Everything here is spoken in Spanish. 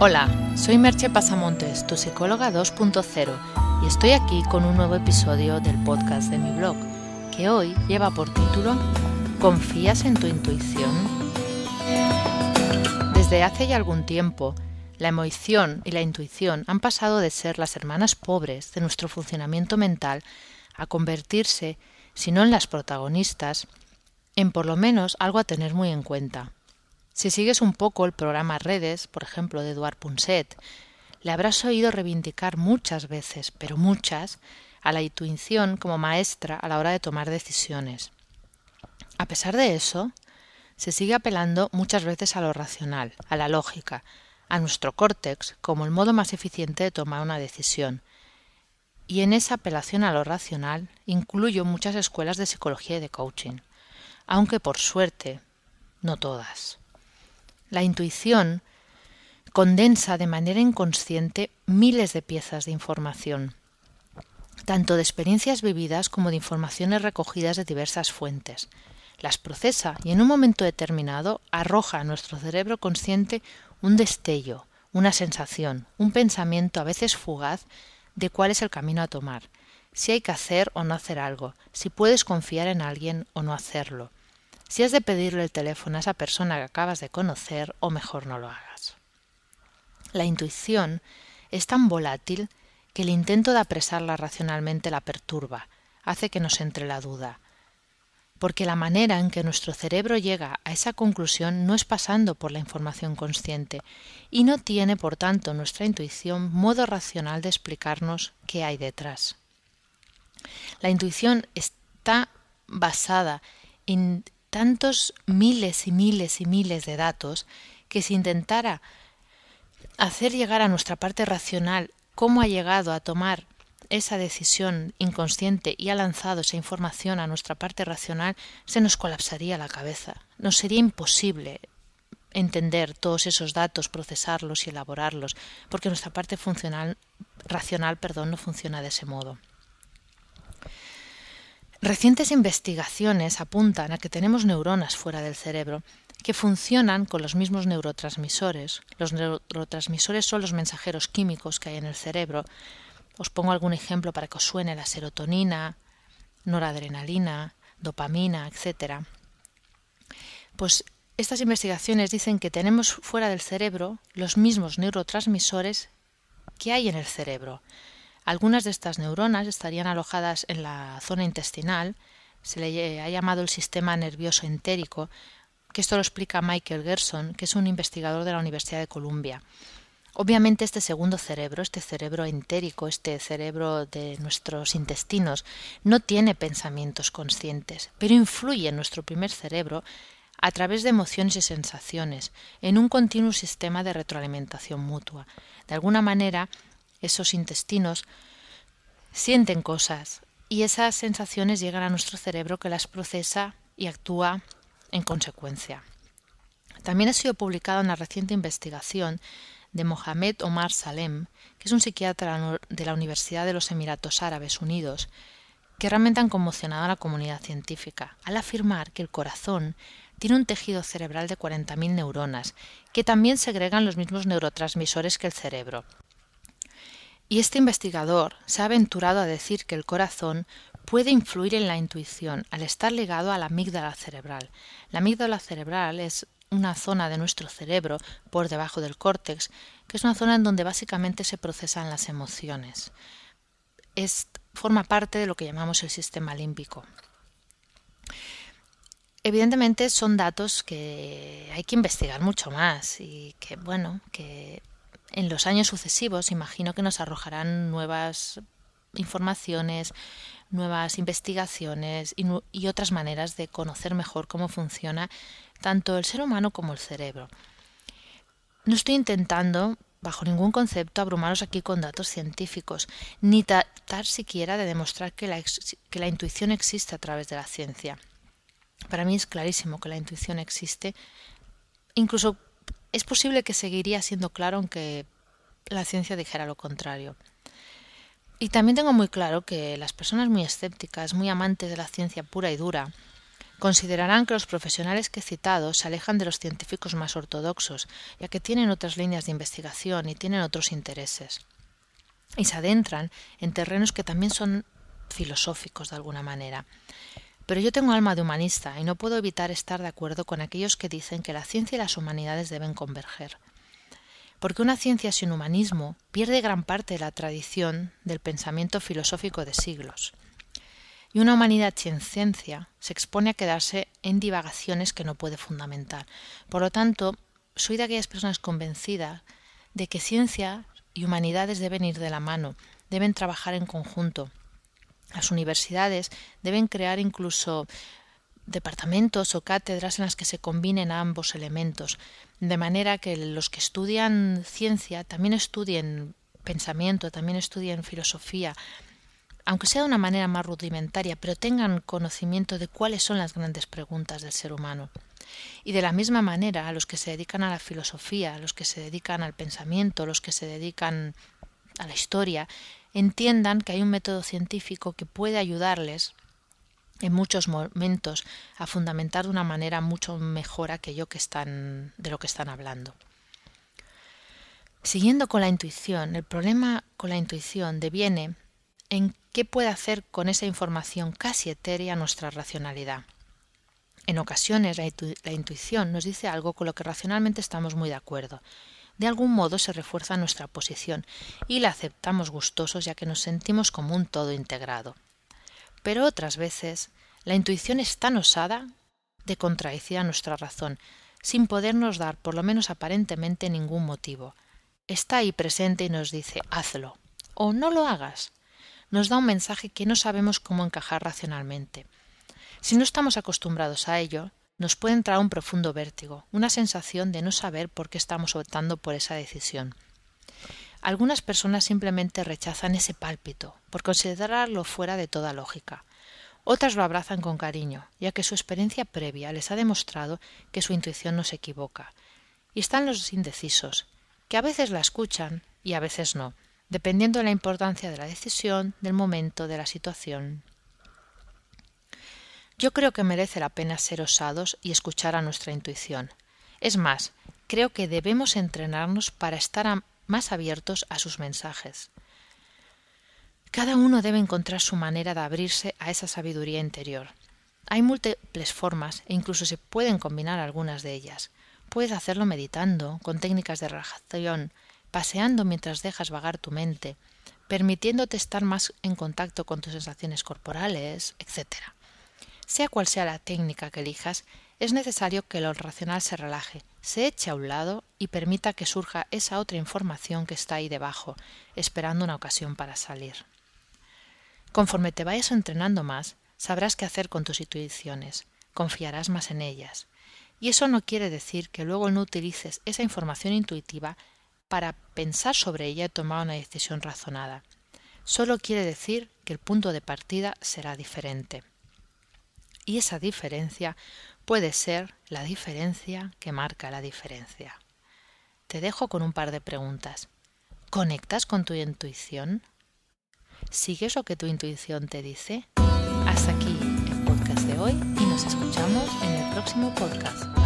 Hola, soy Merche Pasamontes, tu psicóloga 2.0, y estoy aquí con un nuevo episodio del podcast de mi blog, que hoy lleva por título ¿Confías en tu intuición? Desde hace ya algún tiempo, la emoción y la intuición han pasado de ser las hermanas pobres de nuestro funcionamiento mental a convertirse, si no en las protagonistas, en por lo menos algo a tener muy en cuenta. Si sigues un poco el programa Redes, por ejemplo, de Eduard Punset, le habrás oído reivindicar muchas veces, pero muchas, a la intuición como maestra a la hora de tomar decisiones. A pesar de eso, se sigue apelando muchas veces a lo racional, a la lógica, a nuestro córtex como el modo más eficiente de tomar una decisión. Y en esa apelación a lo racional incluyo muchas escuelas de psicología y de coaching, aunque por suerte no todas. La intuición condensa de manera inconsciente miles de piezas de información, tanto de experiencias vividas como de informaciones recogidas de diversas fuentes. Las procesa y en un momento determinado arroja a nuestro cerebro consciente un destello, una sensación, un pensamiento a veces fugaz de cuál es el camino a tomar, si hay que hacer o no hacer algo, si puedes confiar en alguien o no hacerlo, si has de pedirle el teléfono a esa persona que acabas de conocer o mejor no lo hagas. La intuición es tan volátil que el intento de apresarla racionalmente la perturba, hace que nos entre la duda, porque la manera en que nuestro cerebro llega a esa conclusión no es pasando por la información consciente y no tiene, por tanto, nuestra intuición modo racional de explicarnos qué hay detrás. La intuición está basada en tantos miles y miles y miles de datos que si intentara hacer llegar a nuestra parte racional cómo ha llegado a tomar esa decisión inconsciente y ha lanzado esa información a nuestra parte racional, se nos colapsaría la cabeza. Nos sería imposible entender todos esos datos, procesarlos y elaborarlos, porque nuestra parte funcional, racional perdón, no funciona de ese modo. Recientes investigaciones apuntan a que tenemos neuronas fuera del cerebro que funcionan con los mismos neurotransmisores. Los neurotransmisores son los mensajeros químicos que hay en el cerebro. Os pongo algún ejemplo para que os suene la serotonina, noradrenalina, dopamina, etc. Pues estas investigaciones dicen que tenemos fuera del cerebro los mismos neurotransmisores que hay en el cerebro. Algunas de estas neuronas estarían alojadas en la zona intestinal, se le ha llamado el sistema nervioso entérico, que esto lo explica Michael Gerson, que es un investigador de la Universidad de Columbia. Obviamente este segundo cerebro, este cerebro entérico, este cerebro de nuestros intestinos, no tiene pensamientos conscientes, pero influye en nuestro primer cerebro a través de emociones y sensaciones, en un continuo sistema de retroalimentación mutua. De alguna manera, esos intestinos sienten cosas y esas sensaciones llegan a nuestro cerebro que las procesa y actúa en consecuencia. También ha sido publicada una reciente investigación de Mohamed Omar Salem, que es un psiquiatra de la Universidad de los Emiratos Árabes Unidos, que realmente han conmocionado a la comunidad científica al afirmar que el corazón tiene un tejido cerebral de 40.000 neuronas, que también segregan los mismos neurotransmisores que el cerebro, y este investigador se ha aventurado a decir que el corazón puede influir en la intuición al estar ligado a la amígdala cerebral. La amígdala cerebral es una zona de nuestro cerebro por debajo del córtex, que es una zona en donde básicamente se procesan las emociones. Es, forma parte de lo que llamamos el sistema límbico. Evidentemente son datos que hay que investigar mucho más y que bueno, que en los años sucesivos imagino que nos arrojarán nuevas informaciones, nuevas investigaciones y, otras maneras de conocer mejor cómo funciona tanto el ser humano como el cerebro. No estoy intentando, bajo ningún concepto, abrumaros aquí con datos científicos, ni tratar siquiera de demostrar que la, que la intuición existe a través de la ciencia. Para mí es clarísimo que la intuición existe, incluso es posible que seguiría siendo claro aunque la ciencia dijera lo contrario. Y también tengo muy claro que las personas muy escépticas, muy amantes de la ciencia pura y dura, considerarán que los profesionales que he citado se alejan de los científicos más ortodoxos, ya que tienen otras líneas de investigación y tienen otros intereses. Y se adentran en terrenos que también son filosóficos de alguna manera. Pero yo tengo alma de humanista y no puedo evitar estar de acuerdo con aquellos que dicen que la ciencia y las humanidades deben converger. Porque una ciencia sin humanismo pierde gran parte de la tradición del pensamiento filosófico de siglos y una humanidad sin ciencia se expone a quedarse en divagaciones que no puede fundamentar. Por lo tanto, soy de aquellas personas convencidas de que ciencia y humanidades deben ir de la mano, deben trabajar en conjunto. Las universidades deben crear incluso departamentos o cátedras en las que se combinen ambos elementos, de manera que los que estudian ciencia también estudien pensamiento, también estudien filosofía, aunque sea de una manera más rudimentaria, pero tengan conocimiento de cuáles son las grandes preguntas del ser humano. Y de la misma manera, a los que se dedican a la filosofía, a los que se dedican al pensamiento, a los que se dedican a la historia, entiendan que hay un método científico que puede ayudarles en muchos momentos a fundamentar de una manera mucho mejor aquello que están de lo que están hablando. Siguiendo con la intuición, el problema con la intuición deviene en qué puede hacer con esa información casi etérea nuestra racionalidad. En ocasiones la, intuición nos dice algo con lo que racionalmente estamos muy de acuerdo. De algún modo se refuerza nuestra posición y la aceptamos gustosos ya que nos sentimos como un todo integrado. Pero otras veces la intuición es tan osada de contradecir a nuestra razón, sin podernos dar, por lo menos aparentemente, ningún motivo. Está ahí presente y nos dice hazlo o no lo hagas nos da un mensaje que no sabemos cómo encajar racionalmente. Si no estamos acostumbrados a ello, nos puede entrar un profundo vértigo, una sensación de no saber por qué estamos optando por esa decisión. Algunas personas simplemente rechazan ese pálpito, por considerarlo fuera de toda lógica. Otras lo abrazan con cariño, ya que su experiencia previa les ha demostrado que su intuición no se equivoca. Y están los indecisos, que a veces la escuchan y a veces no, dependiendo de la importancia de la decisión, del momento, de la situación. Yo creo que merece la pena ser osados y escuchar a nuestra intuición. Es más, creo que debemos entrenarnos para estar más abiertos a sus mensajes. Cada uno debe encontrar su manera de abrirse a esa sabiduría interior. Hay múltiples formas e incluso se pueden combinar algunas de ellas. Puedes hacerlo meditando, con técnicas de relajación, paseando mientras dejas vagar tu mente, permitiéndote estar más en contacto con tus sensaciones corporales, etc. Sea cual sea la técnica que elijas, es necesario que lo racional se relaje, se eche a un lado y permita que surja esa otra información que está ahí debajo, esperando una ocasión para salir. Conforme te vayas entrenando más, sabrás qué hacer con tus intuiciones, confiarás más en ellas. Y eso no quiere decir que luego no utilices esa información intuitiva para pensar sobre ella y tomar una decisión razonada. Solo quiere decir que el punto de partida será diferente. Y esa diferencia puede ser la diferencia que marca la diferencia. Te dejo con un par de preguntas. ¿Conectas con tu intuición? ¿Sigues lo que tu intuición te dice? Hasta aquí el podcast de hoy y nos escuchamos en el próximo podcast.